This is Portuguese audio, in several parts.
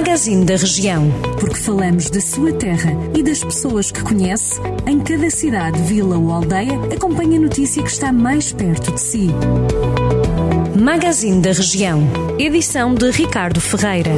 Magazine da Região. Porque falamos da sua terra e das pessoas que conhece, em cada cidade, vila ou aldeia, acompanhe a notícia que está mais perto de si. Magazine da Região. Edição de Ricardo Ferreira.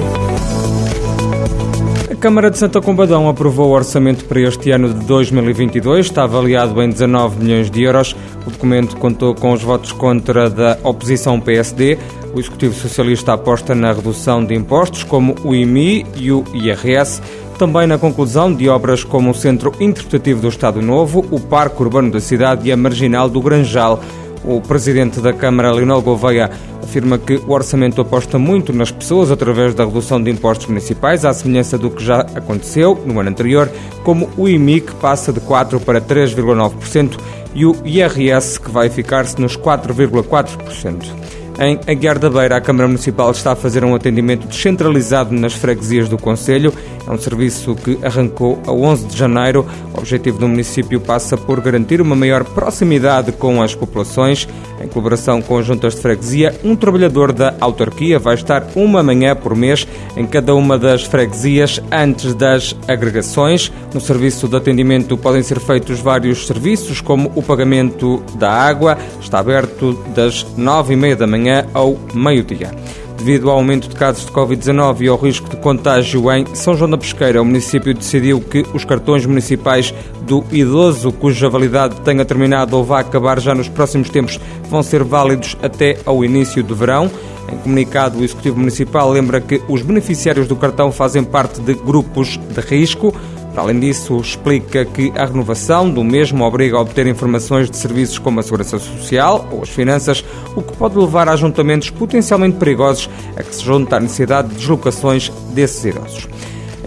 A Câmara de Santa Combadão aprovou o orçamento para este ano de 2022, está avaliado em 19 milhões de euros. O documento contou com os votos contra da oposição PSD. O Executivo Socialista aposta na redução de impostos, como o IMI e o IRS. Também na conclusão de obras como o Centro Interpretativo do Estado Novo, o Parque Urbano da Cidade e a Marginal do Granjal. O presidente da Câmara, Leonel Gouveia, afirma que o orçamento aposta muito nas pessoas através da redução de impostos municipais, à semelhança do que já aconteceu no ano anterior, como o IMI, que passa de 4% para 3,9%, e o IRS, que vai ficar-se nos 4,4%. Em Aguiar da Beira, a Câmara Municipal está a fazer um atendimento descentralizado nas freguesias do Conselho. É um serviço que arrancou a 11 de janeiro. O objetivo do município passa por garantir uma maior proximidade com as populações. Em colaboração com as juntas de freguesia, um trabalhador da autarquia vai estar uma manhã por mês em cada uma das freguesias antes das agregações. No serviço de atendimento podem ser feitos vários serviços, como o pagamento da água. Está aberto das nove e meia da manhã ao meio-dia. Devido ao aumento de casos de Covid-19 e ao risco de contágio em São João da Pesqueira, o município decidiu que os cartões municipais do idoso cuja validade tenha terminado ou vá acabar já nos próximos tempos vão ser válidos até ao início do verão. Em comunicado, o Executivo Municipal lembra que os beneficiários do cartão fazem parte de grupos de risco. Para além disso, explica que a renovação do mesmo obriga a obter informações de serviços como a segurança social ou as finanças, o que pode levar a ajuntamentos potencialmente perigosos a que se junta a necessidade de deslocações desses idosos.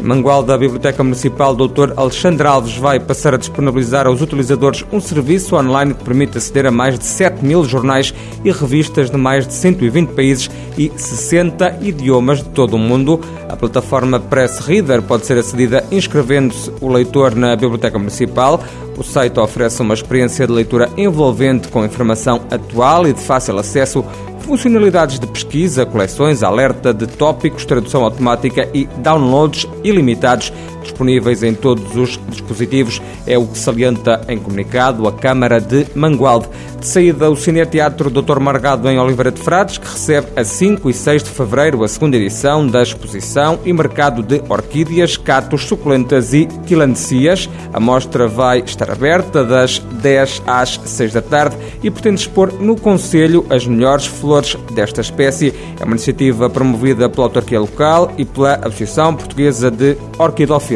Em Mangualda, a Biblioteca Municipal Dr. Alexandre Alves vai passar a disponibilizar aos utilizadores um serviço online que permite aceder a mais de 7 mil jornais e revistas de mais de 120 países e 60 idiomas de todo o mundo. A plataforma Press Reader pode ser acedida inscrevendo-se o leitor na Biblioteca Municipal. O site oferece uma experiência de leitura envolvente com informação atual e de fácil acesso funcionalidades de pesquisa, coleções, alerta de tópicos, tradução automática e downloads ilimitados disponíveis em todos os dispositivos. É o que salienta em comunicado a Câmara de Mangualde. De saída, o Cineteatro Dr. Margado em Oliveira de Frades, que recebe a 5 e 6 de fevereiro a segunda edição da exposição e mercado de orquídeas, catos, suculentas e quilandecias. A mostra vai estar aberta das 10 às 6 da tarde e pretende expor no Conselho as melhores flores desta espécie. É uma iniciativa promovida pela autarquia local e pela Associação Portuguesa de Orquidofilia.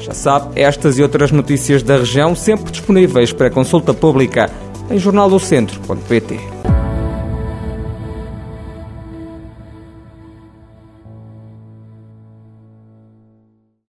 Já sabe, estas e outras notícias da região sempre disponíveis para consulta pública em jornaldocentro.pt.